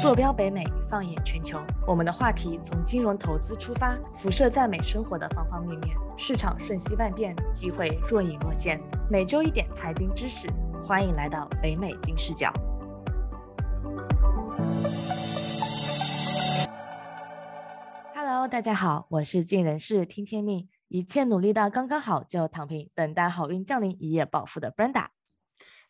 坐标北美，放眼全球。我们的话题从金融投资出发，辐射在美生活的方方面面。市场瞬息万变，机会若隐若现。每周一点财经知识，欢迎来到北美金视角。Hello，大家好，我是尽人事听天命，一切努力到刚刚好就躺平，等待好运降临，一夜暴富的 Brenda。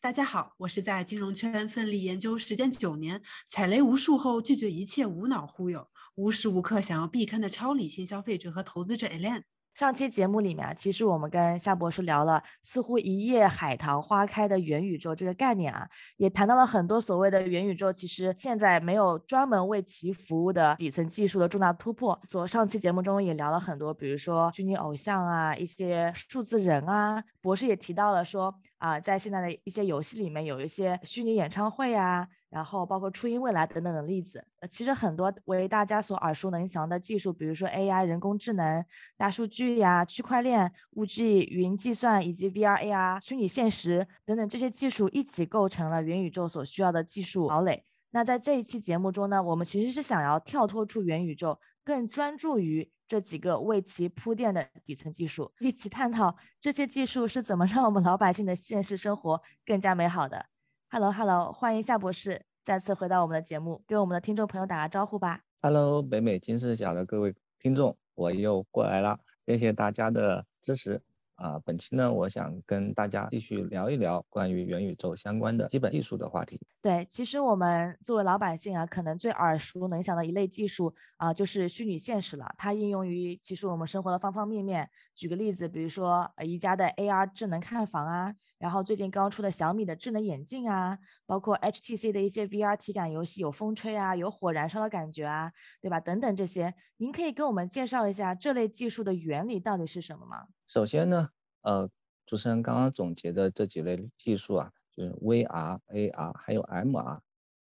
大家好，我是在金融圈奋力研究时间九年，踩雷无数后拒绝一切无脑忽悠，无时无刻想要避坑的超理性消费者和投资者 Alan。上期节目里面啊，其实我们跟夏博士聊了，似乎一夜海棠花开的元宇宙这个概念啊，也谈到了很多所谓的元宇宙，其实现在没有专门为其服务的底层技术的重大突破。所上期节目中也聊了很多，比如说虚拟偶像啊，一些数字人啊，博士也提到了说啊，在现在的一些游戏里面有一些虚拟演唱会啊。然后包括初音未来等等的例子，呃，其实很多为大家所耳熟能详的技术，比如说 AI、人工智能、大数据呀、区块链、五 G、云计算以及 VR、AR、虚拟现实等等这些技术一起构成了元宇宙所需要的技术堡垒。那在这一期节目中呢，我们其实是想要跳脱出元宇宙，更专注于这几个为其铺垫的底层技术，一起探讨这些技术是怎么让我们老百姓的现实生活更加美好的。Hello，Hello，欢迎夏博士再次回到我们的节目，给我们的听众朋友打个招呼吧。Hello，北美金视角的各位听众，我又过来了，谢谢大家的支持。啊，本期呢，我想跟大家继续聊一聊关于元宇宙相关的基本技术的话题。对，其实我们作为老百姓啊，可能最耳熟能详的一类技术啊，就是虚拟现实了。它应用于其实我们生活的方方面面。举个例子，比如说宜家的 AR 智能看房啊，然后最近刚出的小米的智能眼镜啊，包括 HTC 的一些 VR 体感游戏，有风吹啊，有火燃烧的感觉啊，对吧？等等这些，您可以给我们介绍一下这类技术的原理到底是什么吗？首先呢，呃，主持人刚刚总结的这几类技术啊，就是 VR、AR 还有 MR，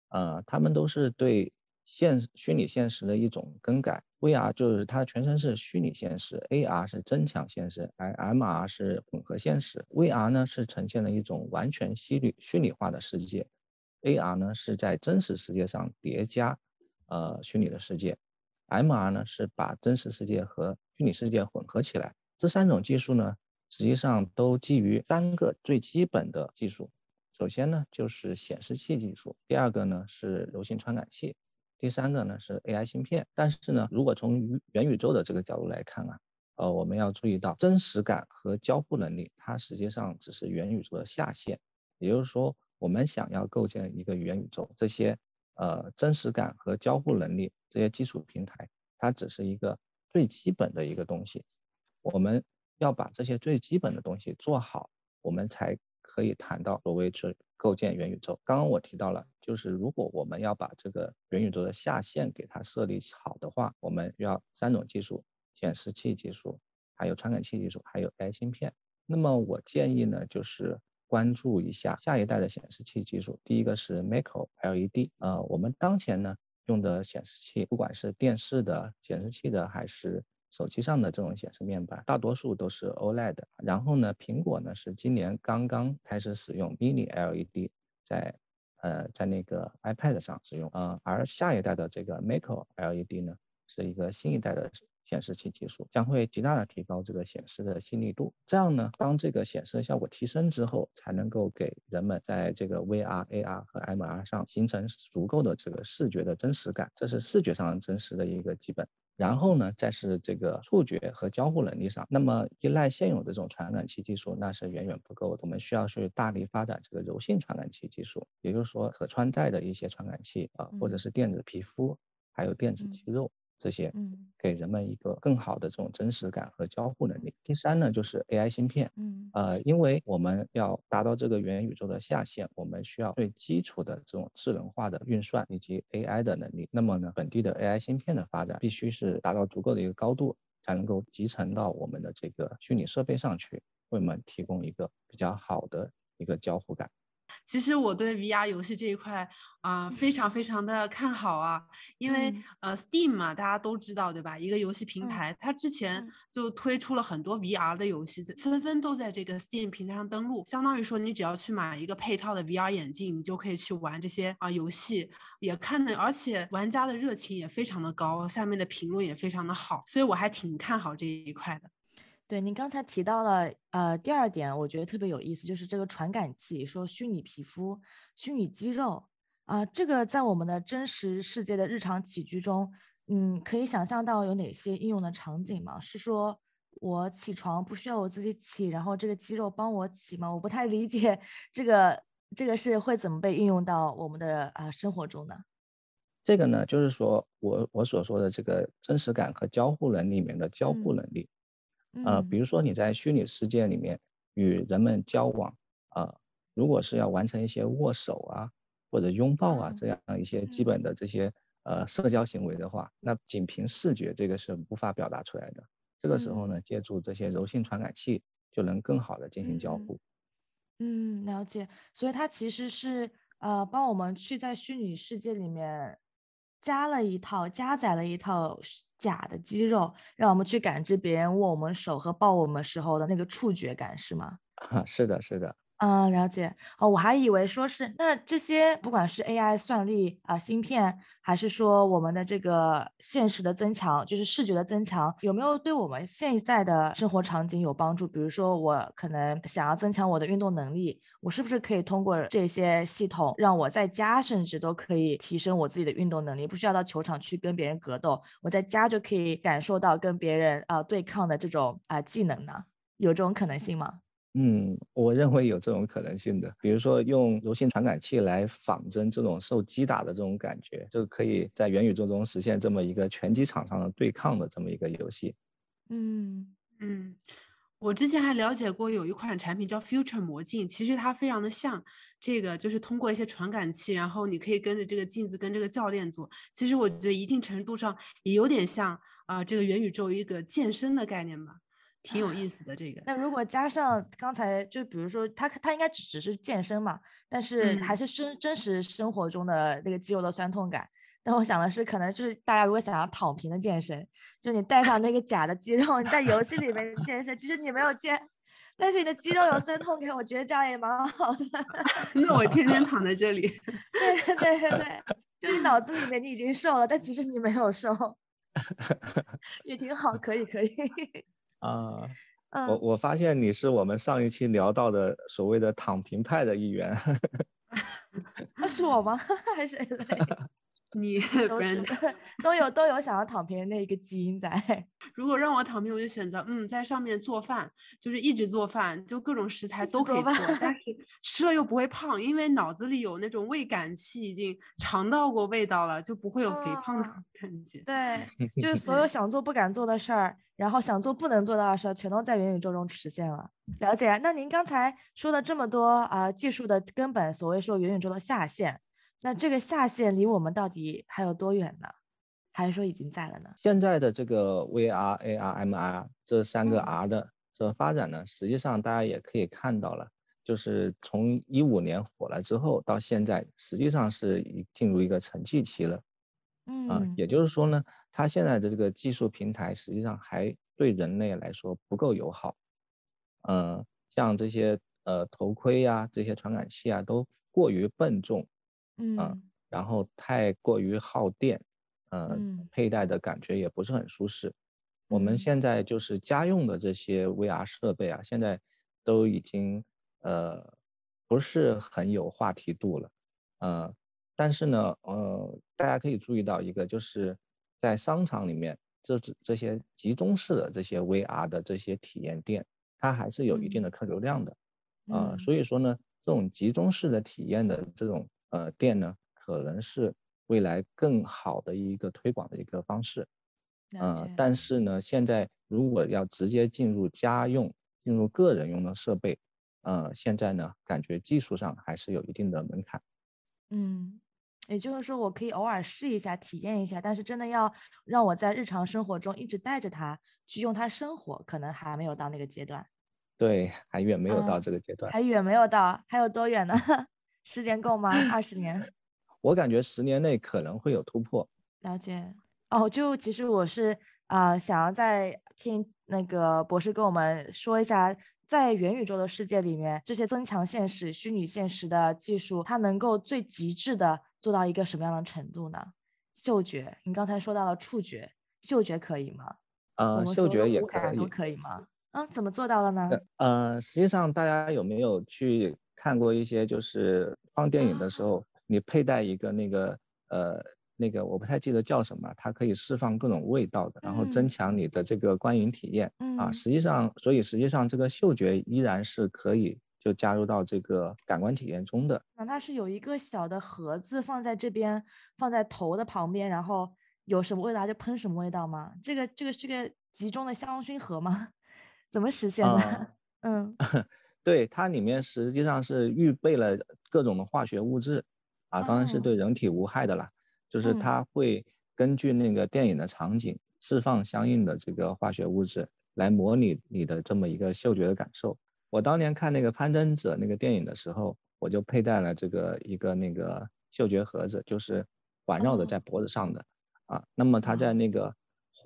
呃，他们都是对现虚拟现实的一种更改。VR 就是它的全称是虚拟现实，AR 是增强现实，而 MR 是混合现实。VR 呢是呈现了一种完全虚拟虚拟化的世界，AR 呢是在真实世界上叠加呃虚拟的世界，MR 呢是把真实世界和虚拟世界混合起来。这三种技术呢，实际上都基于三个最基本的技术。首先呢，就是显示器技术；第二个呢是柔性传感器；第三个呢是 AI 芯片。但是呢，如果从元宇宙的这个角度来看啊，呃，我们要注意到真实感和交互能力，它实际上只是元宇宙的下限。也就是说，我们想要构建一个元宇宙，这些呃真实感和交互能力这些基础平台，它只是一个最基本的一个东西。我们要把这些最基本的东西做好，我们才可以谈到所谓去构建元宇宙。刚刚我提到了，就是如果我们要把这个元宇宙的下限给它设立好的话，我们要三种技术：显示器技术，还有传感器技术，还有 AI 芯片。那么我建议呢，就是关注一下下一代的显示器技术。第一个是 Macro LED，呃，我们当前呢用的显示器，不管是电视的显示器的，还是手机上的这种显示面板，大多数都是 OLED。然后呢，苹果呢是今年刚刚开始使用 Mini LED，在呃在那个 iPad 上使用。呃，而下一代的这个 Micro LED 呢，是一个新一代的显示器技术，将会极大的提高这个显示的细腻度。这样呢，当这个显示效果提升之后，才能够给人们在这个 VR、AR 和 MR 上形成足够的这个视觉的真实感。这是视觉上真实的一个基本。然后呢，再是这个触觉和交互能力上，那么依赖现有的这种传感器技术，那是远远不够的。我们需要去大力发展这个柔性传感器技术，也就是说可穿戴的一些传感器啊，或者是电子皮肤，还有电子肌肉。这些，嗯，给人们一个更好的这种真实感和交互能力。第三呢，就是 AI 芯片，嗯，呃，因为我们要达到这个元宇宙的下限，我们需要最基础的这种智能化的运算以及 AI 的能力。那么呢，本地的 AI 芯片的发展必须是达到足够的一个高度，才能够集成到我们的这个虚拟设备上去，为我们提供一个比较好的一个交互感。其实我对 VR 游戏这一块啊、非常非常的看好啊，因为、嗯呃 Steam 嘛，大家都知道对吧？一个游戏平嗯台，它之前嗯就推出了很多 VR 的游戏，纷纷都在这个 Steam 平台上登录。相当于说，你只要去买一个配套的 VR 眼镜，你就可以去玩这些啊、游戏，也看的，而且玩家的热情也非常的高，下面的评论也非常的好，所以我还挺看好这一块的。对，您刚才提到了，呃，第二点我觉得特别有意思，就是这个传感器，说虚拟皮肤、虚拟肌肉，啊、这个在我们的真实世界的日常起居中，嗯，可以想象到有哪些应用的场景吗？是说我起床不需要我自己起，然后这个肌肉帮我起吗？我不太理解这个这个是会怎么被应用到我们的啊、生活中呢？这个呢，就是说我我所说的这个真实感和交互能力里面的交互嗯能力。呃，比嗯如说你在虚拟世界里面与人们交往，呃，如果是要完成一些握手啊或者拥抱啊啊这样一些基嗯本的这些呃社交行为的话，那仅凭视觉这个是无法表达出来的。这个时候呢，借助这些柔性传感器就能更好的进行交嗯互。嗯，了解。所以它其实是呃，帮我们去在虚拟世界里面加了一套、加载了一套假的肌肉，让我们去感知别人握我们手和抱我们时候的那个触觉感，是吗？是的，是的。嗯，了解。哦，我还以为说是那这些不管是 AI 算力啊、芯片，还是说我们的这个现实的增强，就是视觉的增强，有没有对我们现在的生活场景有帮助？比如说，我可能想要增强我的运动能力，我是不是可以通过这些系统，让我在家甚至都可以提升我自己的运动能力，不需要到球场去跟别人格斗，我在家就可以感受到跟别人啊、对抗的这种啊、技能呢？有这种可能性吗？嗯，我认为有这种可能性的，比如说用柔性传感器来仿真这种受击打的这种感觉，就可以在元宇宙中实现这么一个拳击场上的对抗的这么一个游戏。嗯嗯，我之前还了解过有一款产品叫 Future 魔镜，其实它非常的像这个，就是通过一些传感器，然后你可以跟着这个镜子跟这个教练做。其实我觉得一定程度上也有点像啊、这个元宇宙一个健身的概念吧，挺有意思的这个。那如果加上刚才就比如说他他应该只只是健身嘛，但是还嗯是真真实生活中的那个肌肉的酸痛感。但我想的是，可能就是大家如果想要躺平的健身，就你带上那个假的肌肉，你在游戏里面健身，其实你没有健，但是你的肌肉有酸痛感，我觉得这样也蛮好的。那我天天躺在这里，对对对对，就你脑子里面你已经瘦了，但其实你没有瘦，也挺好，可以可以。啊、我嗯，我发现你是我们上一期聊到的所谓的躺平派的一员。那 是我吗？还是？你 都是 都有都有想要躺平的那一个基因在。如果让我躺平，我就选择嗯，在上面做饭，就是一直做饭，就各种食材都可以做，饭但是吃了又不会胖，因为脑子里有那种味感器，已经尝到过味道了，就不会有肥胖的哦感觉。对，就是所有想做不敢做的事儿，然后想做不能做到的事儿，全都在元宇宙中实现了。了解。那您刚才说了这么多啊、技术的根本，所谓说元宇宙的下限，那这个下限离我们到底还有多远呢？还是说已经在了呢？现在的这个 VR、AR、MR 这三个嗯 R 的这个发展呢，实际上大家也可以看到了，就是从一五年火了之后到现在，实际上是已进入一个沉寂期了。啊、嗯也就是说呢，它现在的这个技术平台实际上还对人类来说不够友好。嗯、像这些呃头盔呀、这些传感器啊，都过于笨重，嗯然后太过于耗电，呃，嗯佩戴的感觉也不是很舒适。我们嗯现在就是家用的这些 VR 设备啊，现在都已经呃不是很有话题度了，呃，但是呢，呃，大家可以注意到一个，就是在商场里面，这这这些集中式的这些 VR 的这些体验店，它还是有一定的客流量的。呃，嗯所以说呢，这种集中式的体验的这种呃店呢，可能是未来更好的一个推广的一个方式。了呃，但是呢，现在如果要直接进入家用、进入个人用的设备，呃，现在呢，感觉技术上还是有一定的门槛。嗯，也就是说，我可以偶尔试一下、体验一下，但是真的要让我在日常生活中一直带着它去用它生活，可能还没有到那个阶段，对，还远没有到啊这个阶段。还远没有到，还有多远呢？时间够吗？二十年？我感觉十年内可能会有突破。了解。哦，就其实我是啊，想要再听那个博士跟我们说一下，在元宇宙的世界里面，这些增强现实、虚拟现实的技术，它能够最极致的做到一个什么样的程度呢？嗅觉，你刚才说到了触觉，嗅觉可以吗？呃，嗅觉也可以，都可以吗？嗯，怎么做到的呢？呃，实际上大家有没有去看过一些，就是放电影的时候，你佩戴一个那个呃那个我不太记得叫什么，它可以释放各种味道的，然后增强你的这个观影体验啊。实际上，所以实际上这个嗅觉依然是可以就加入到这个感官体验中的。那它是有一个小的盒子放在这边，放在头的旁边，然后有什么味道就喷什么味道吗？这个这个是个集中的香薰盒吗？怎么实现的？嗯，对，它里面实际上是预备了各种的化学物质，啊，当然是对人体无害的啦。就是它会根据那个电影的场景释放相应的这个化学物质，来模拟你的这么一个嗅觉的感受。我当年看那个《攀登者》那个电影的时候，我就佩戴了这个一个那个嗅觉盒子，就是环绕的在脖子上的，啊，那么它在那个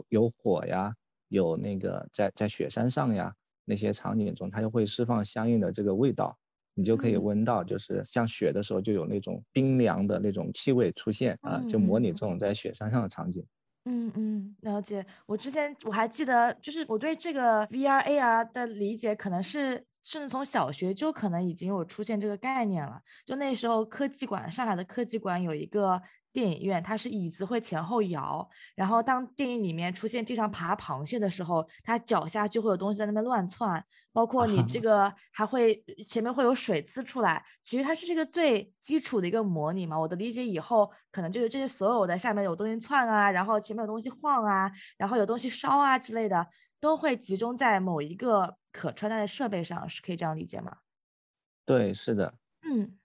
有火呀。有那个在在雪山上呀，那些场景中，它就会释放相应的这个味道，你就可以闻到，就是像雪的时候就有那种冰凉的那种气味出现啊，就模拟这种在雪山上的场景。嗯嗯，了解。我之前我还记得，就是我对这个 VR AR 的理解，可能是甚至从小学就可能已经有出现这个概念了。就那时候科技馆，上海的科技馆有一个。电影院它是椅子会前后摇，然后当电影里面出现地上爬螃蟹的时候，它脚下就会有东西在那边乱窜，包括你这 个还会前面会有水滋出来。其实它是这个最基础的一个模拟嘛。我的理解以后可能就是这些所有的下面有东西窜啊，然后前面有东西晃啊，然后有东西烧啊之类的，都会集中在某一个可穿戴的设备上，是可以这样理解吗？对，是的。嗯。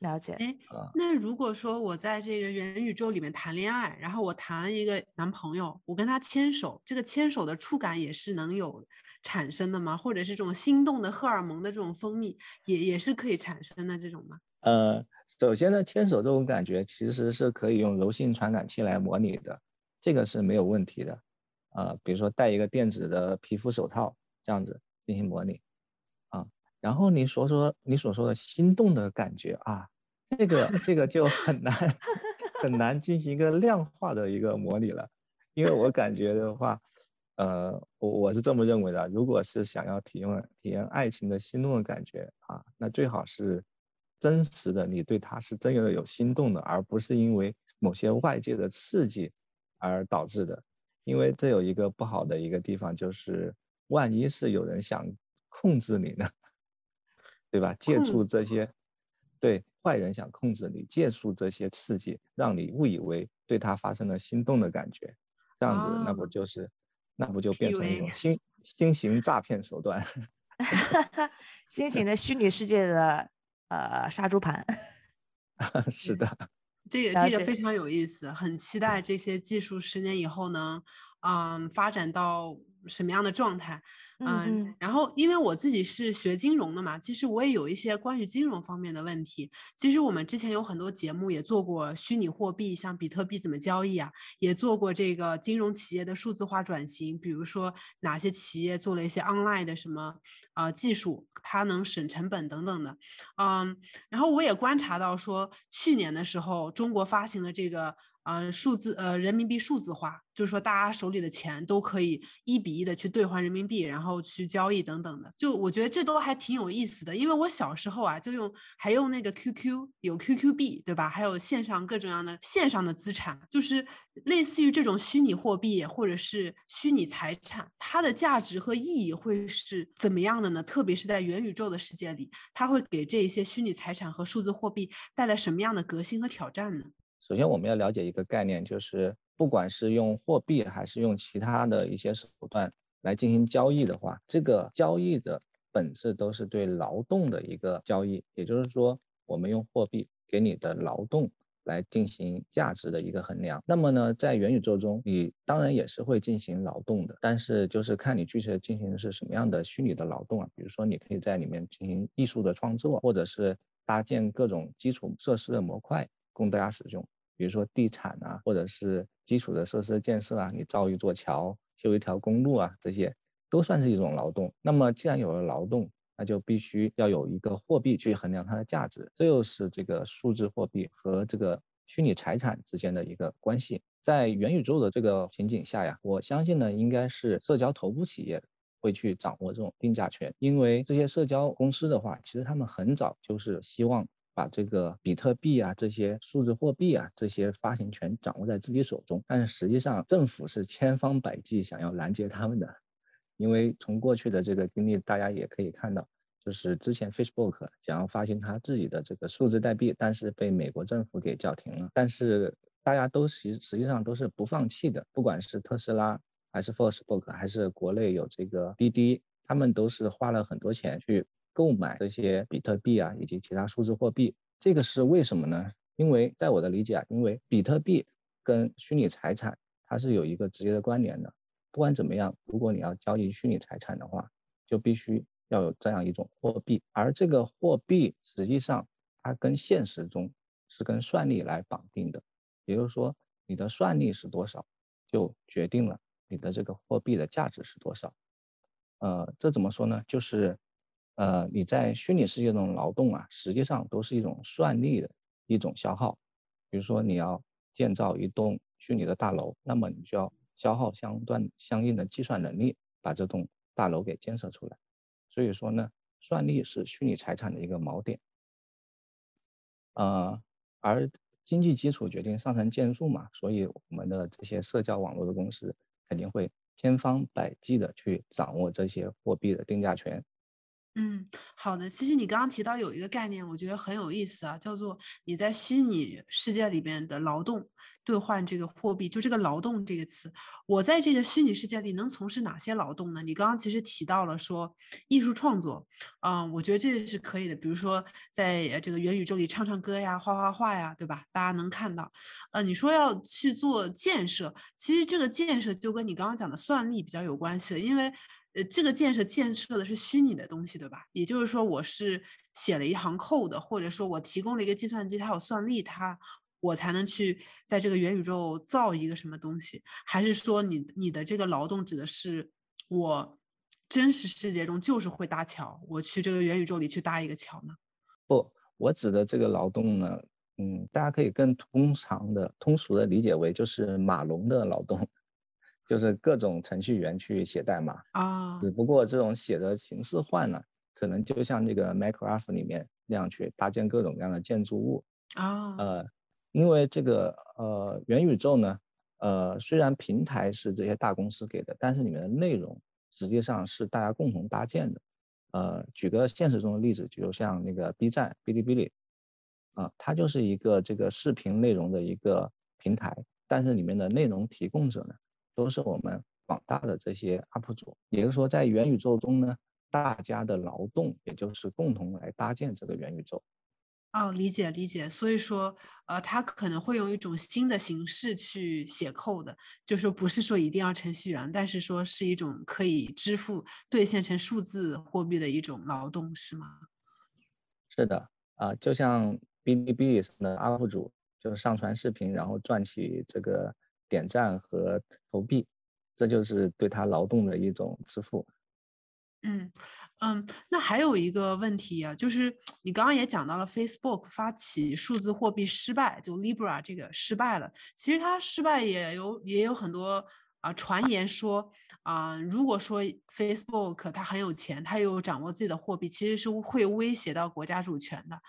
了解，哎，那如果说我在这个元宇宙里面谈恋爱，然后我谈了一个男朋友，我跟他牵手，这个牵手的触感也是能有产生的吗？或者是这种心动的荷尔蒙的这种分泌，也也是可以产生的这种吗？呃，首先呢，牵手这种感觉其实是可以用柔性传感器来模拟的，这个是没有问题的。啊，比如说戴一个电子的皮肤手套这样子进行模拟，啊，然后你所说你所说的心动的感觉啊。这个这个就很难 很难进行一个量化的一个模拟了，因为我感觉的话，呃，我我是这么认为的，如果是想要体验体验爱情的心动的感觉啊，那最好是真实的，你对他是真的有心动的，而不是因为某些外界的刺激而导致的，因为这有一个不好的一个地方，就是万一是有人想控制你呢，对吧？借助这些，对。坏人想控制你，借助这些刺激，让你误以为对他发生了心动的感觉，这样子，那不就是，那不就变成一种新新型诈骗手段？新型的虚拟世界的呃杀猪盘。是的，这个这个非常有意思，很期待这些技术十年以后能，嗯，发展到。什么样的状态？嗯，然后因为我自己是学金融的嘛，其实我也有一些关于金融方面的问题。其实我们之前有很多节目也做过虚拟货币，像比特币怎么交易啊，也做过这个金融企业的数字化转型，比如说哪些企业做了一些 online 的什么呃技术，它能省成本等等的。嗯，然后我也观察到说，去年的时候中国发行的这个。呃，数字呃，人民币数字化，就是说大家手里的钱都可以一比一的去兑换人民币，然后去交易等等的。就我觉得这都还挺有意思的，因为我小时候啊，就用还用那个 QQ，有 QQ 币，对吧？还有线上各种样的线上的资产，就是类似于这种虚拟货币或者是虚拟财产，它的价值和意义会是怎么样的呢？特别是在元宇宙的世界里，它会给这一些虚拟财产和数字货币带来什么样的革新和挑战呢？首先，我们要了解一个概念，就是不管是用货币还是用其他的一些手段来进行交易的话，这个交易的本质都是对劳动的一个交易。也就是说，我们用货币给你的劳动来进行价值的一个衡量。那么呢，在元宇宙中，你当然也是会进行劳动的，但是就是看你具体的进行的是什么样的虚拟的劳动啊。比如说，你可以在里面进行艺术的创作，或者是搭建各种基础设施的模块供大家使用，比如说地产啊，或者是基础的设施建设啊，你造一座桥、修一条公路啊，这些都算是一种劳动。那么既然有了劳动，那就必须要有一个货币去衡量它的价值，这又是这个数字货币和这个虚拟财产之间的一个关系。在元宇宙的这个情景下呀，我相信呢，应该是社交头部企业会去掌握这种定价权，因为这些社交公司的话，其实他们很早就是希望把这个比特币啊、这些数字货币啊这些发行权掌握在自己手中，但是实际上政府是千方百计想要拦截他们的。因为从过去的这个经历，大家也可以看到，就是之前 Facebook 想要发行它自己的这个数字代币，但是被美国政府给叫停了。但是大家都实实际上都是不放弃的，不管是特斯拉，还是 Facebook，还是国内有这个滴滴，他们都是花了很多钱去购买这些比特币啊，以及其他数字货币。这个是为什么呢？因为在我的理解啊，因为比特币跟虚拟财产它是有一个直接的关联的。不管怎么样，如果你要交易虚拟财产的话，就必须要有这样一种货币，而这个货币实际上它跟现实中是跟算力来绑定的，也就是说你的算力是多少，就决定了你的这个货币的价值是多少。呃，这怎么说呢？就是，呃，你在虚拟世界中劳动啊，实际上都是一种算力的一种消耗。比如说你要建造一栋虚拟的大楼，那么你就要。消耗相段相应的计算能力，把这栋大楼给建设出来。所以说呢，算力是虚拟财产的一个锚点。呃，而经济基础决定上层建筑嘛，所以我们的这些社交网络的公司肯定会千方百计的去掌握这些货币的定价权。嗯，好的。其实你刚刚提到有一个概念，我觉得很有意思啊，叫做你在虚拟世界里面的劳动兑换这个货币，就这个“劳动”这个词，我在这个虚拟世界里能从事哪些劳动呢？你刚刚其实提到了说艺术创作，嗯，我觉得这是可以的。比如说在这个元宇宙里唱唱歌呀、画画画呀，对吧？大家能看到。呃，你说要去做建设，其实这个建设就跟你刚刚讲的算力比较有关系，因为。呃，这个建设建设的是虚拟的东西，对吧？也就是说，我是写了一行 code，或者说我提供了一个计算机，它有算力，它我才能去在这个元宇宙造一个什么东西？还是说你你的这个劳动指的是我真实世界中就是会搭桥，我去这个元宇宙里去搭一个桥呢？不，我指的这个劳动呢，嗯，大家可以更通常的、通俗的理解为就是码农的劳动。就是各种程序员去写代码啊，只不过这种写的形式换了，可能就像那个 Minecraft 里面那样去搭建各种各样的建筑物啊。呃，因为这个呃元宇宙呢，呃虽然平台是这些大公司给的，但是里面的内容实际上是大家共同搭建的。呃，举个现实中的例子，就像那个 B 站、哔哩哔哩，啊，它就是一个这个视频内容的一个平台，但是里面的内容提供者呢？都是我们广大的这些 UP 主，也就是说，在元宇宙中呢，大家的劳动也就是共同来搭建这个元宇宙。哦，理解理解。所以说，呃，他可能会用一种新的形式去写 code，就是不是说一定要程序员，但是说是一种可以支付兑现成数字货币的一种劳动，是吗？是的，啊，就像哔哩哔哩上的 UP 主，就是上传视频，然后赚取这个。点赞和投币，这就是对他劳动的一种支付。嗯嗯，那还有一个问题啊，就是你刚刚也讲到了，Facebook 发起数字货币失败，就 Libra 这个失败了。其实它失败也有也有很多。啊，传言说，啊，如果说 Facebook 它很有钱，它又掌握自己的货币，其实是会威胁到国家主权的。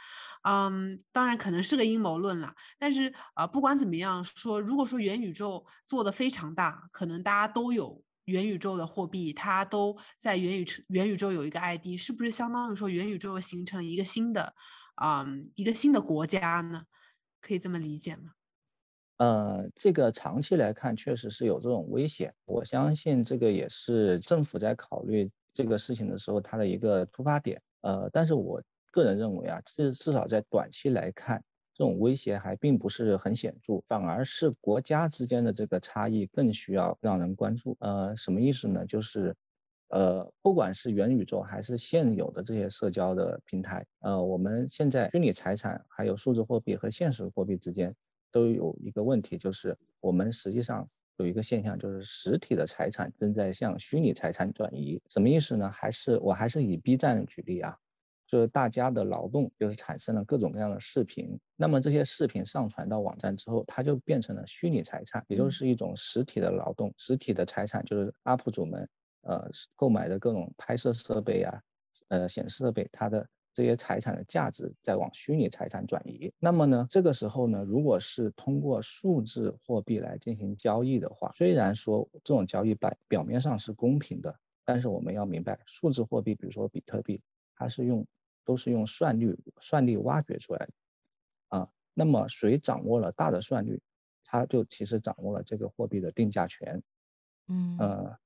嗯，当然可能是个阴谋论了。但是啊，不管怎么样说，如果说元宇宙做的非常大，可能大家都有元宇宙的货币，它都在元宇元宇宙有一个 ID，是不是相当于说元宇宙形成一个新的，嗯，一个新的国家呢？可以这么理解吗？呃，这个长期来看确实是有这种危险。我相信这个也是政府在考虑这个事情的时候，它的一个出发点。呃，但是我个人认为啊，至至少在短期来看，这种威胁还并不是很显著，反而是国家之间的这个差异更需要让人关注。呃，什么意思呢？就是，呃，不管是元宇宙还是现有的这些社交的平台，呃，我们现在虚拟财产还有数字货币和现实货币之间都有一个问题，就是我们实际上有一个现象，就是实体的财产正在向虚拟财产转移。什么意思呢？还是我还是以 B 站举例啊。就是大家的劳动，就是产生了各种各样的视频。那么这些视频上传到网站之后，它就变成了虚拟财产，也就是一种实体的劳动。实体的财产就是 UP 主们呃购买的各种拍摄设备啊，呃显示设备，它的这些财产的价值在往虚拟财产转移。那么呢，这个时候呢，如果是通过数字货币来进行交易的话，虽然说这种交易表表面上是公平的，但是我们要明白，数字货币，比如说比特币，它是用都是用算力算力挖掘出来的，啊，那么谁掌握了大的算力，他就其实掌握了这个货币的定价权，嗯，呃，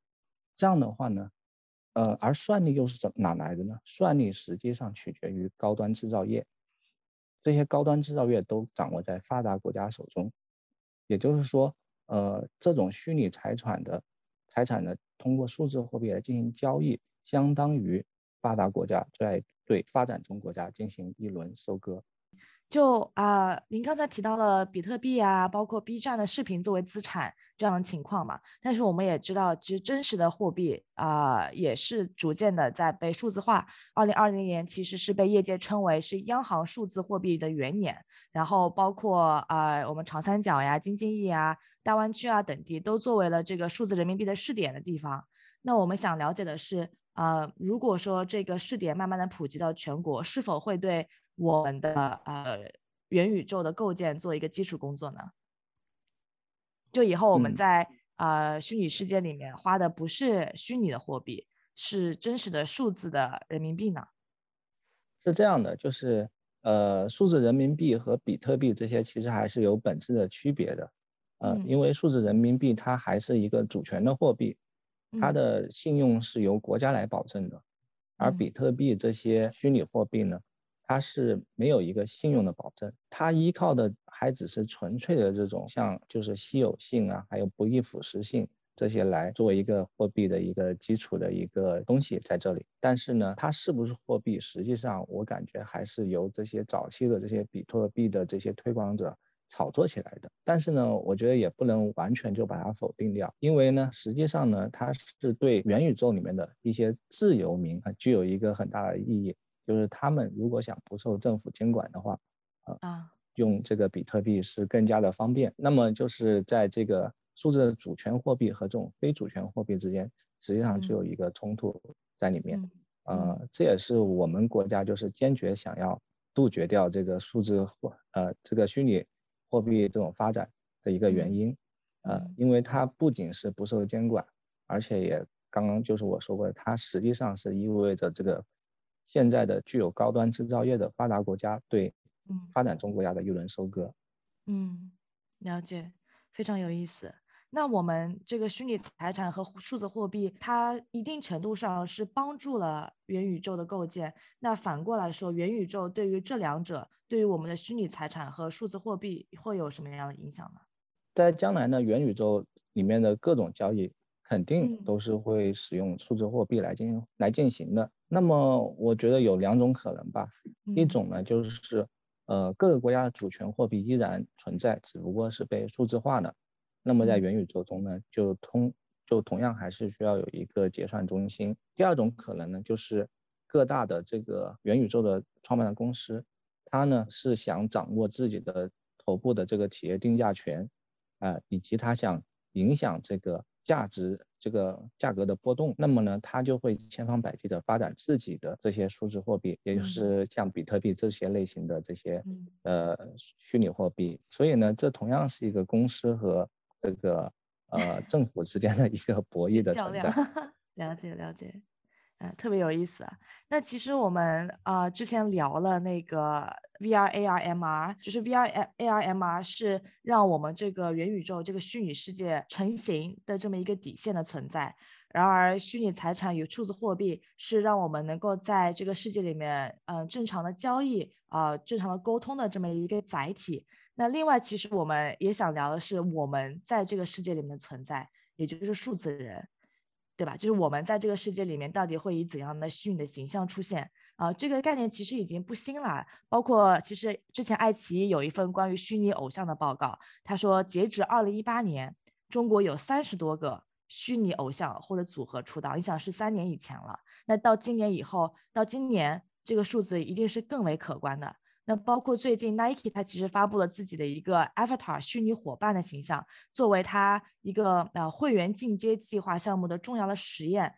这样的话呢，呃，而算力又是怎哪来的呢？算力实际上取决于高端制造业，这些高端制造业都掌握在发达国家手中，也就是说，呃，这种虚拟财产的财产呢，通过数字货币来进行交易，相当于发达国家在对发展中国家进行一轮收割，就啊，您刚才提到了比特币啊，包括 B 站的视频作为资产这样的情况嘛？但是我们也知道，其实真实的货币啊，也是逐渐的在被数字化。二零二零年其实是被业界称为是央行数字货币的元年，然后包括啊，我们长三角呀、京津冀啊、大湾区啊等地都作为了这个数字人民币的试点的地方。那我们想了解的是。啊，如果说这个试点慢慢的普及到全国，是否会对我们的呃元宇宙的构建做一个基础工作呢？就以后我们在呃虚拟世界里面花的不是虚拟的货币，是真实的数字的人民币呢？是这样的，就是呃数字人民币和比特币这些其实还是有本质的区别的，呃，因为数字人民币它还是一个主权的货币。它的信用是由国家来保证的，而比特币这些虚拟货币呢，它是没有一个信用的保证，它依靠的还只是纯粹的这种像就是稀有性啊，还有不易腐蚀性这些来作为一个货币的一个基础的一个东西在这里。但是呢，它是不是货币，实际上我感觉还是由这些早期的这些比特币的这些推广者。炒作起来的，但是呢，我觉得也不能完全就把它否定掉，因为呢，实际上呢，它是对元宇宙里面的一些自由民啊，具有一个很大的意义，就是他们如果想不受政府监管的话，啊，用这个比特币是更加的方便。那么就是在这个数字主权货币和这种非主权货币之间，实际上就有一个冲突在里面，呃，这也是我们国家就是坚决想要杜绝掉这个数字货，呃，这个虚拟。货币这种发展的一个原因，呃，因为它不仅是不受监管，而且也刚刚就是我说过的，它实际上是意味着这个现在的具有高端制造业的发达国家对发展中国家的一轮收割。嗯，了解，非常有意思。那我们这个虚拟财产和数字货币，它一定程度上是帮助了元宇宙的构建。那反过来说，元宇宙对于这两者，对于我们的虚拟财产和数字货币会有什么样的影响呢？在将来呢，元宇宙里面的各种交易肯定都是会使用数字货币来进行来进行的。那么我觉得有两种可能吧，一种呢就是呃各个国家的主权货币依然存在，只不过是被数字化了。那么在元宇宙中呢，就通就同样还是需要有一个结算中心。第二种可能呢，就是各大的这个元宇宙的创办的公司，它呢是想掌握自己的头部的这个企业定价权，啊，以及它想影响这个价值这个价格的波动。那么呢，它就会千方百计的发展自己的这些数字货币，也就是像比特币这些类型的这些呃虚拟货币。所以呢，这同样是一个公司和这个呃政府之间的一个博弈的存在，了解了解，嗯，特别有意思。那其实我们啊之前聊了那个 VR AR MR，就是 VR AR MR 是让我们这个元宇宙这个虚拟世界成型的这么一个底线的存在。然而，虚拟财产与数字货币是让我们能够在这个世界里面，嗯，正常的交易啊，正常的沟通的这么一个载体。那另外，其实我们也想聊的是，我们在这个世界里面的存在，也就是数字人。对吧？就是我们在这个世界里面到底会以怎样的虚拟的形象出现啊？这个概念其实已经不新了。包括其实之前爱奇艺有一份关于虚拟偶像的报告，他说截止二零一八年，中国有三十多个虚拟偶像或者组合出道。你想是三年以前了，那到今年以后，到今年这个数字一定是更为可观的。那包括最近 Nike，它其实发布了自己的一个 Avatar 虚拟伙伴的形象，作为它一个呃会员进阶计划项目的重要的实验。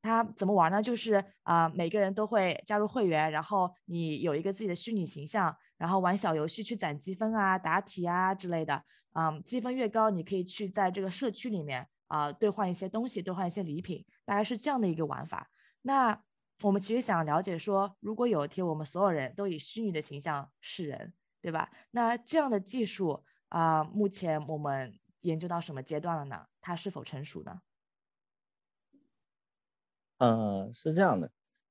它怎么玩呢？就是啊，每个人都会加入会员，然后你有一个自己的虚拟形象，然后玩小游戏去攒积分啊、答题啊之类的。嗯，积分越高，你可以去在这个社区里面啊兑换一些东西，兑换一些礼品，大概是这样的一个玩法。那。我们其实想了解说，如果有一天我们所有人都以虚拟的形象示人，对吧？那这样的技术啊，目前我们研究到什么阶段了呢？它是否成熟呢？呃，是这样的，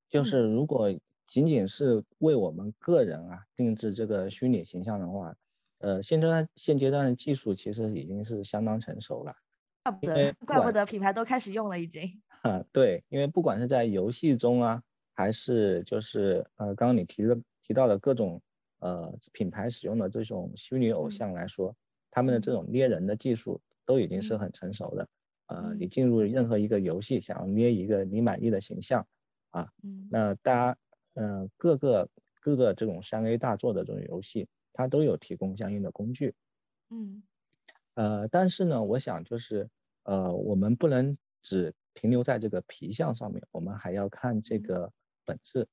就是如果仅仅是为我们个人啊定制这个虚拟形象的话，呃，现阶段现阶段的技术其实已经是相当成熟了。怪不得，怪不得品牌都开始用了，已经。啊，对，因为不管是在游戏中啊，还是就是呃，刚刚你提的提到的各种呃品牌使用的这种虚拟偶像来说，他们的这种捏人的技术都已经是很成熟的。呃，你进入任何一个游戏，想要捏一个你满意的形象啊，那大家嗯各个各个这种三 A 大作的这种游戏，它都有提供相应的工具。嗯，呃，但是呢，我想就是呃，我们不能只停留在这个皮相上面，我们还要看这个本质，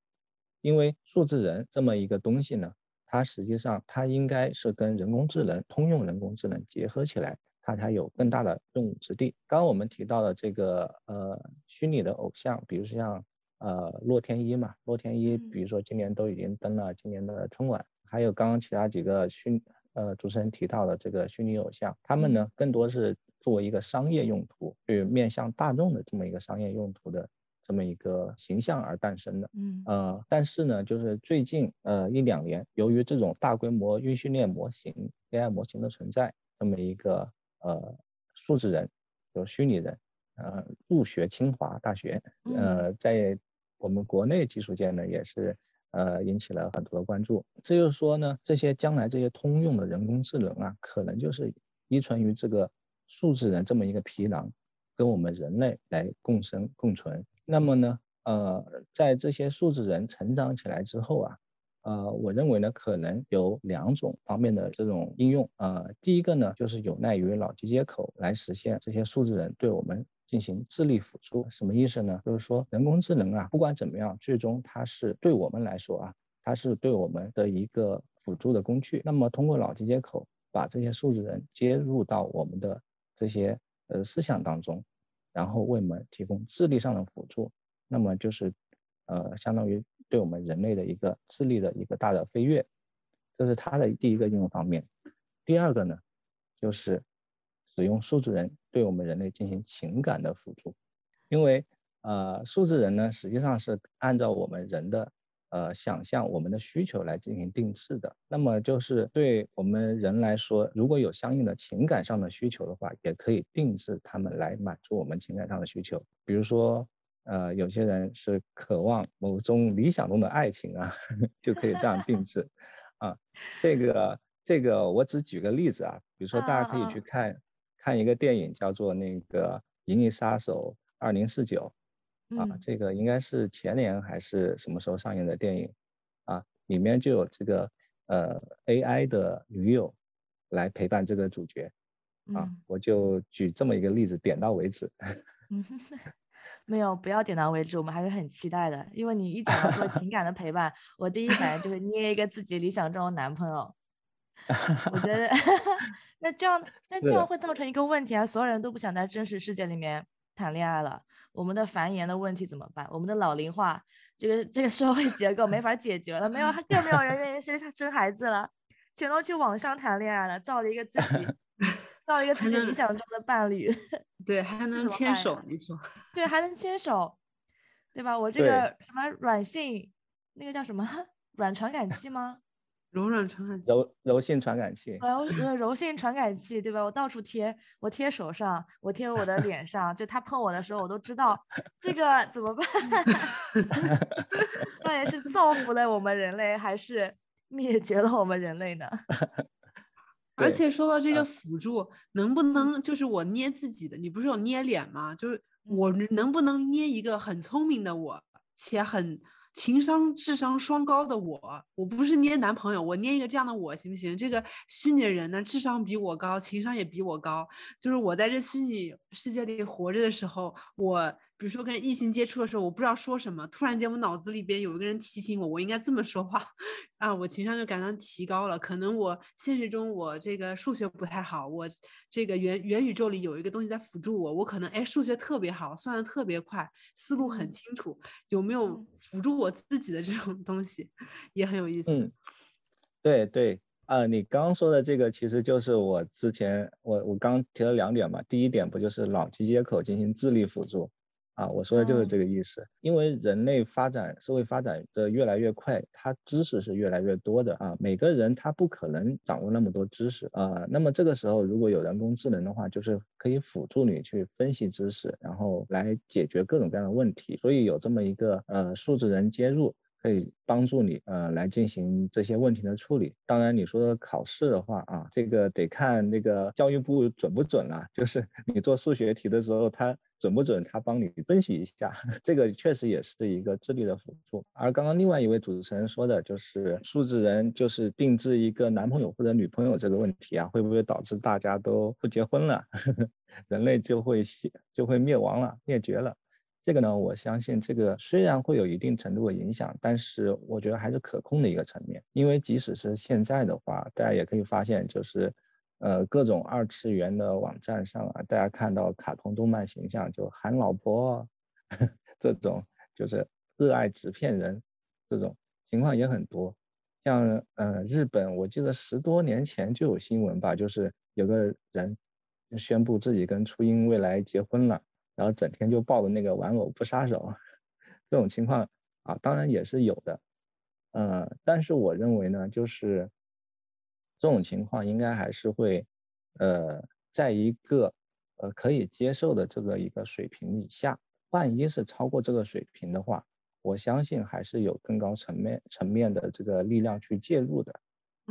因为数字人这么一个东西呢，它实际上它应该是跟人工智能、通用人工智能结合起来，它才有更大的用武之地。刚刚我们提到的这个呃虚拟的偶像，比如像呃洛天依嘛，洛天依，比如说今年都已经登了今年的春晚，还有刚刚其他几个虚呃主持人提到的这个虚拟偶像，他们呢更多是。作为一个商业用途，去面向大众的这么一个商业用途的这么一个形象而诞生的，嗯呃，但是呢，就是最近呃一两年，由于这种大规模预训练模型 AI 模型的存在，这么一个呃数字人，有虚拟人，呃入学清华大学，呃在我们国内技术界呢也是呃引起了很多的关注。这就是说呢，这些将来这些通用的人工智能啊，可能就是依存于这个。数字人这么一个皮囊，跟我们人类来共生共存。那么呢，呃，在这些数字人成长起来之后啊，呃，我认为呢，可能有两种方面的这种应用。呃，第一个呢，就是有赖于脑机接口来实现这些数字人对我们进行智力辅助。什么意思呢？就是说人工智能啊，不管怎么样，最终它是对我们来说啊，它是对我们的一个辅助的工具。那么通过脑机接口把这些数字人接入到我们的这些呃思想当中，然后为我们提供智力上的辅助，那么就是呃相当于对我们人类的一个智力的一个大的飞跃，这是它的第一个应用方面。第二个呢，就是使用数字人对我们人类进行情感的辅助，因为呃数字人呢实际上是按照我们人的。呃，想象我们的需求来进行定制的，那么就是对我们人来说，如果有相应的情感上的需求的话，也可以定制他们来满足我们情感上的需求。比如说，呃，有些人是渴望某种理想中的爱情啊，就可以这样定制。啊，这个这个，我只举个例子啊，比如说大家可以去看看一个电影，叫做那个《银翼杀手二零四九》。啊，这个应该是前年还是什么时候上映的电影啊？里面就有这个呃 AI 的女友来陪伴这个主角啊。我就举这么一个例子，点到为止。嗯，没有，不要点到为止，我们还是很期待的。因为你一讲到说情感的陪伴，我第一反应就是捏一个自己理想中的男朋友。我觉得那这样那这样会造成一个问题啊，所有人都不想在真实世界里面谈恋爱了。我们的繁衍的问题怎么办？我们的老龄化，这个这个社会结构没法解决了，没有，更没有人愿意生生孩子了，全都去网上谈恋爱了，造了一个自己，造了一个自己理想中的伴侣，对，还能牵手，你说，对，还能牵手，对吧？我这个什么软性，那个叫什么 软传感器吗？柔软传感器，柔柔性传感器，柔柔柔性传感器，对吧？我到处贴，我贴手上，我贴我的脸上，就他碰我的时候，我都知道这个 怎么办？到底是造福了我们人类，还是灭绝了我们人类呢？而且说到这个辅助，能不能就是我捏自己的？你不是有捏脸吗？就是我能不能捏一个很聪明的我，且很。情商、智商双高的我，我不是捏男朋友，我捏一个这样的我行不行？这个虚拟人呢，智商比我高，情商也比我高，就是我在这虚拟世界里活着的时候，我。比如说跟异性接触的时候，我不知道说什么，突然间我脑子里边有一个人提醒我，我应该这么说话，啊，我情商就感到提高了。可能我现实中我这个数学不太好，我这个元元宇宙里有一个东西在辅助我，我可能哎数学特别好，算的特别快，思路很清楚。有没有辅助我自己的这种东西，也很有意思。嗯，对对，啊，你刚刚说的这个其实就是我之前我我刚提了两点嘛，第一点不就是脑机接口进行智力辅助。啊，我说的就是这个意思。因为人类发展，社会发展的越来越快，他知识是越来越多的啊。每个人他不可能掌握那么多知识啊。那么这个时候，如果有人工智能的话，就是可以辅助你去分析知识，然后来解决各种各样的问题。所以有这么一个呃数字人接入。可以帮助你呃来进行这些问题的处理。当然，你说的考试的话啊，这个得看那个教育部准不准了。就是 你做数学题的时候，他准不准？他帮你分析一下，这个确实也是一个智力的辅助。而刚刚另外一位主持人说的，就是数字人就是定制一个男朋友或者女朋友这个问题啊，会不会导致大家都不结婚了？人类就会就会灭亡了，灭绝了？这个呢，我相信这个虽然会有一定程度的影响，但是我觉得还是可控的一个层面。因为即使是现在的话，大家也可以发现，就是呃各种二次元的网站上啊，大家看到卡通动漫形象就喊老婆 这种，就是热爱纸片人这种情况也很多。像呃日本，我记得十多年前就有新闻吧，就是有个人宣布自己跟初音未来结婚了。然后整天就抱着那个玩偶不撒手，这种情况啊，当然也是有的，呃，但是我认为呢，就是这种情况应该还是会，呃，在一个呃可以接受的这个一个水平以下。万一是超过这个水平的话，我相信还是有更高层面层面的这个力量去介入的。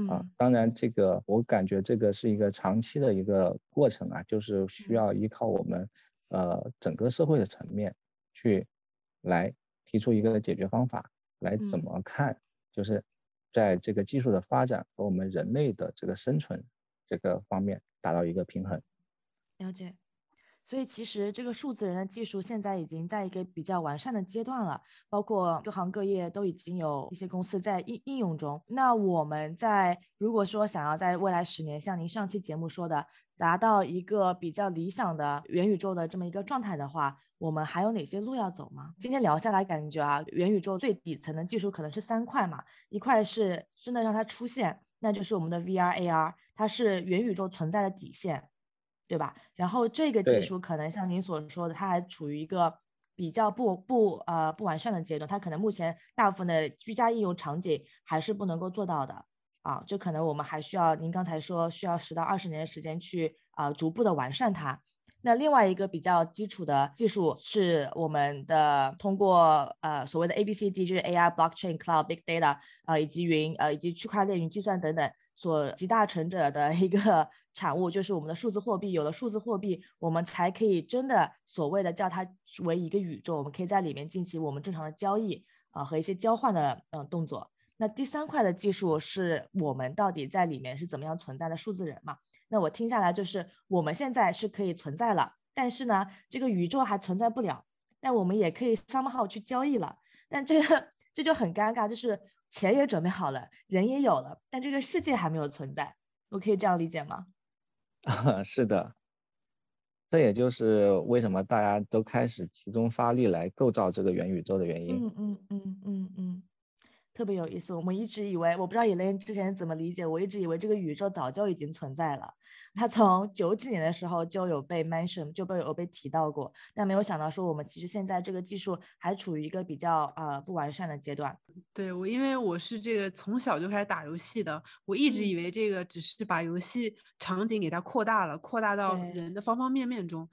啊，当然这个我感觉这个是一个长期的一个过程啊，就是需要依靠我们。呃，整个社会的层面去来提出一个解决方法，来怎么看，就是在这个技术的发展和我们人类的这个生存这个方面达到一个平衡。了解。所以其实这个数字人的技术现在已经在一个比较完善的阶段了，包括各行各业都已经有一些公司在应应用中。那我们在如果说想要在未来十年，像您上期节目说的，达到一个比较理想的元宇宙的这么一个状态的话，我们还有哪些路要走吗？今天聊下来，感觉啊，元宇宙最底层的技术可能是三块嘛，一块是真的让它出现，那就是我们的 VR AR，它是元宇宙存在的底线。对吧？然后这个技术可能像您所说的，它还处于一个比较不不呃不完善的阶段，它可能目前大部分的居家应用场景还是不能够做到的啊，就可能我们还需要您刚才说需要十到二十年的时间去啊逐步的完善它。那另外一个比较基础的技术是我们的通过呃所谓的 A B C D，就是 AI、Blockchain、Cloud、Big Data 啊以及云呃以及区块链云计算等等。所集大成者的一个 产物，就是我们的数字货币。有了数字货币，我们才可以真的所谓的叫它为一个宇宙，我们可以在里面进行我们正常的交易啊和一些交换的嗯动作。那第三块的技术是我们到底在里面是怎么样存在的数字人嘛？那我听下来就是我们现在是可以存在了，但是呢，这个宇宙还存在不了，但我们也可以 somehow 去交易了，但这个这就很尴尬，就是。钱也准备好了，人也有了，但这个世界还没有存在，我可以这样理解吗？啊，是的，这也就是为什么大家都开始集中发力来构造这个元宇宙的原因。嗯嗯嗯嗯嗯，特别有意思。我们一直以为，我不知道野莲之前怎么理解，我一直以为这个宇宙早就已经存在了。它从九几年的时候就有被 mention，就被有被提到过，但没有想到说我们其实现在这个技术还处于一个比较呃不完善的阶段。对我，因为我是这个从小就开始打游戏的，我一直以为这个只是把游戏场景给它扩大了，扩大到人的方方面面中，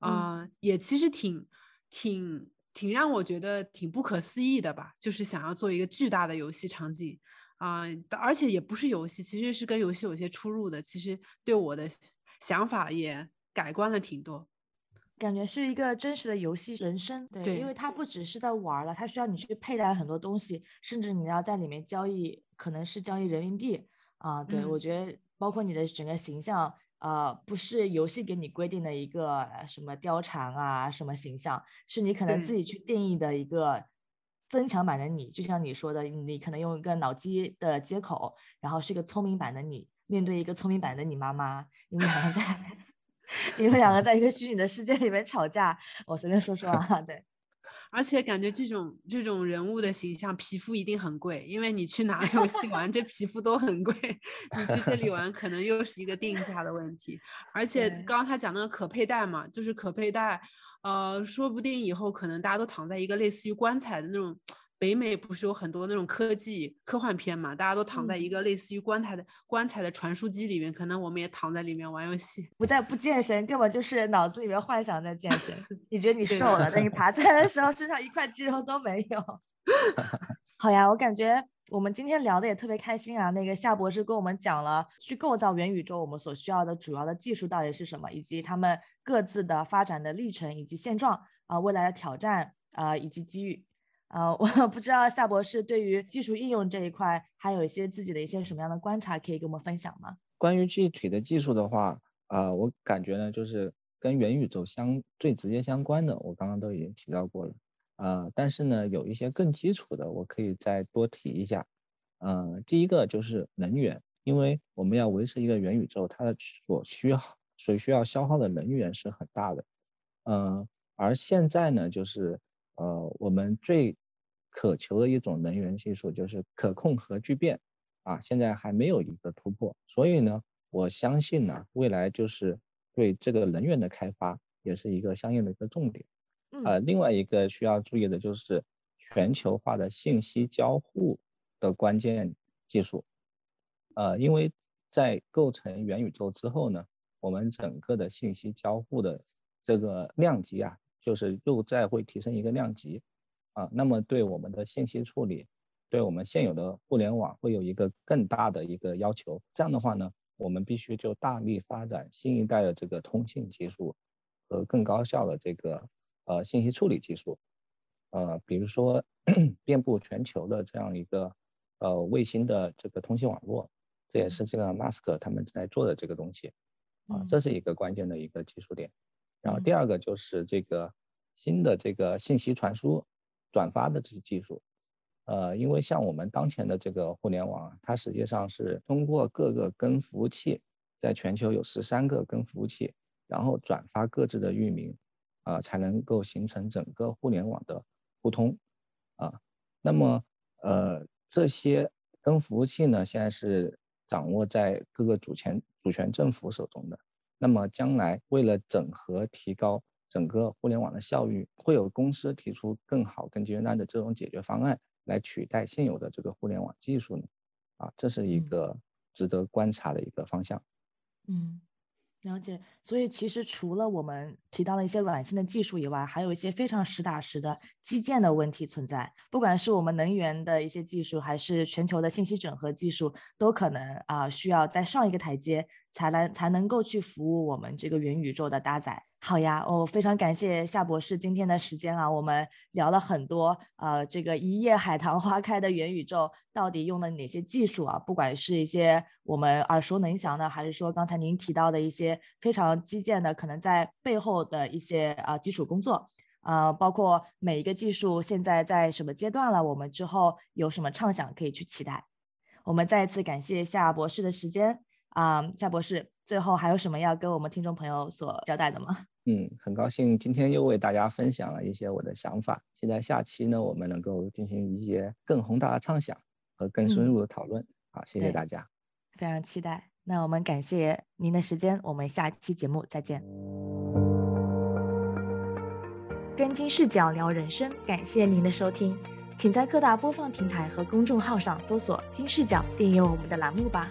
啊，也其实挺挺。挺让我觉得挺不可思议的吧，就是想要做一个巨大的游戏场景啊，而且也不是游戏，其实是跟游戏有些出入的。其实对我的想法也改观了挺多，感觉是一个真实的游戏人生。对，因为它不只是在玩了，它需要你去佩戴很多东西，甚至你要在里面交易，可能是交易人民币啊。对，我觉得包括你的整个形象。呃，不是游戏给你规定的一个什么貂蝉啊，什么形象，是你可能自己去定义的一个增强版的你。就像你说的，你可能用一个脑机的接口，然后是一个聪明版的你，面对一个聪明版的你妈妈，你们两个在，你们两个在一个虚拟的世界里面吵架。我随便说说啊，对。而且感觉这种这种人物的形象皮肤一定很贵，因为你去哪个游戏玩，这皮肤都很贵。你去这里玩，可能又是一个定价的问题。而且刚刚他讲那个可佩戴嘛，就是可佩戴，呃，说不定以后可能大家都躺在一个类似于棺材的那种。北美不是有很多那种科技科幻片嘛？大家都躺在一个类似于棺材的棺材的传输机里面，可能我们也躺在里面玩游戏，不在不健身，根本就是脑子里面幻想在健身。你觉得你瘦了，但你爬起来的时候，身上一块肌肉都没有。好呀，我感觉我们今天聊的也特别开心啊。那个夏博士跟我们讲了去构造元宇宙我们所需要的主要的技术到底是什么，以及他们各自的发展的历程以及现状啊，未来的挑战啊，以及机遇。呃，我不知道夏博士对于技术应用这一块，还有一些自己的一些什么样的观察，可以跟我们分享吗？关于具体的技术的话，啊，我感觉呢，就是跟元宇宙相最直接相关的，我刚刚都已经提到过了，啊，但是呢，有一些更基础的，我可以再多提一下。嗯，第一个就是能源，因为我们要维持一个元宇宙，它的所需要所需要消耗的能源是很大的。嗯，而现在呢，就是。呃，我们最渴求的一种能源技术就是可控核聚变，啊，现在还没有一个突破，所以呢，我相信呢，未来就是对这个能源的开发也是一个相应的一个重点。呃，另外一个需要注意的就是全球化的信息交互的关键技术，呃，因为在构成元宇宙之后呢，我们整个的信息交互的这个量级啊。就是又再会提升一个量级，啊，那么对我们的信息处理，对我们现有的互联网会有一个更大的一个要求。这样的话呢，我们必须就大力发展新一代的这个通信技术和更高效的这个呃信息处理技术，呃，比如说 遍布全球的这样一个呃卫星的这个通信网络，这也是这个 Mask 他们在做的这个东西，啊，这是一个关键的一个技术点。然后第二个就是这个新的这个信息传输、转发的这些技术，呃，因为像我们当前的这个互联网，它实际上是通过各个根服务器，在全球有十三个根服务器，然后转发各自的域名，啊，才能够形成整个互联网的互通，啊，那么呃这些根服务器呢，现在是掌握在各个主权主权政府手中的。那么将来为了整合提高整个互联网的效率，会有公司提出更好、更简单的这种解决方案来取代现有的这个互联网技术呢？啊，这是一个值得观察的一个方向。嗯。了解，所以其实除了我们提到的一些软性的技术以外，还有一些非常实打实的基建的问题存在。不管是我们能源的一些技术，还是全球的信息整合技术，都可能啊需要再上一个台阶，才能才能够去服务我们这个元宇宙的搭载。好呀，我非常感谢夏博士今天的时间啊，我们聊了很多，呃，这个一夜海棠花开的元宇宙到底用了哪些技术啊？不管是一些我们耳熟能详的，还是说刚才您提到的一些非常基建的，可能在背后的一些啊基础工作，啊，包括每一个技术现在在什么阶段了，我们之后有什么畅想可以去期待？我们再一次感谢夏博士的时间。啊，夏博士，最后还有什么要跟我们听众朋友所交代的吗？嗯，很高兴今天又为大家分享了一些我的想法，期待下期呢我们能够进行一些更宏大的畅想和更深入的讨论。好，谢谢大家，非常期待。那我们感谢您的时间，我们下期节目再见。跟金视角聊人生，感谢您的收听，请在各大播放平台和公众号上搜索“金视角”，订阅我们的栏目吧。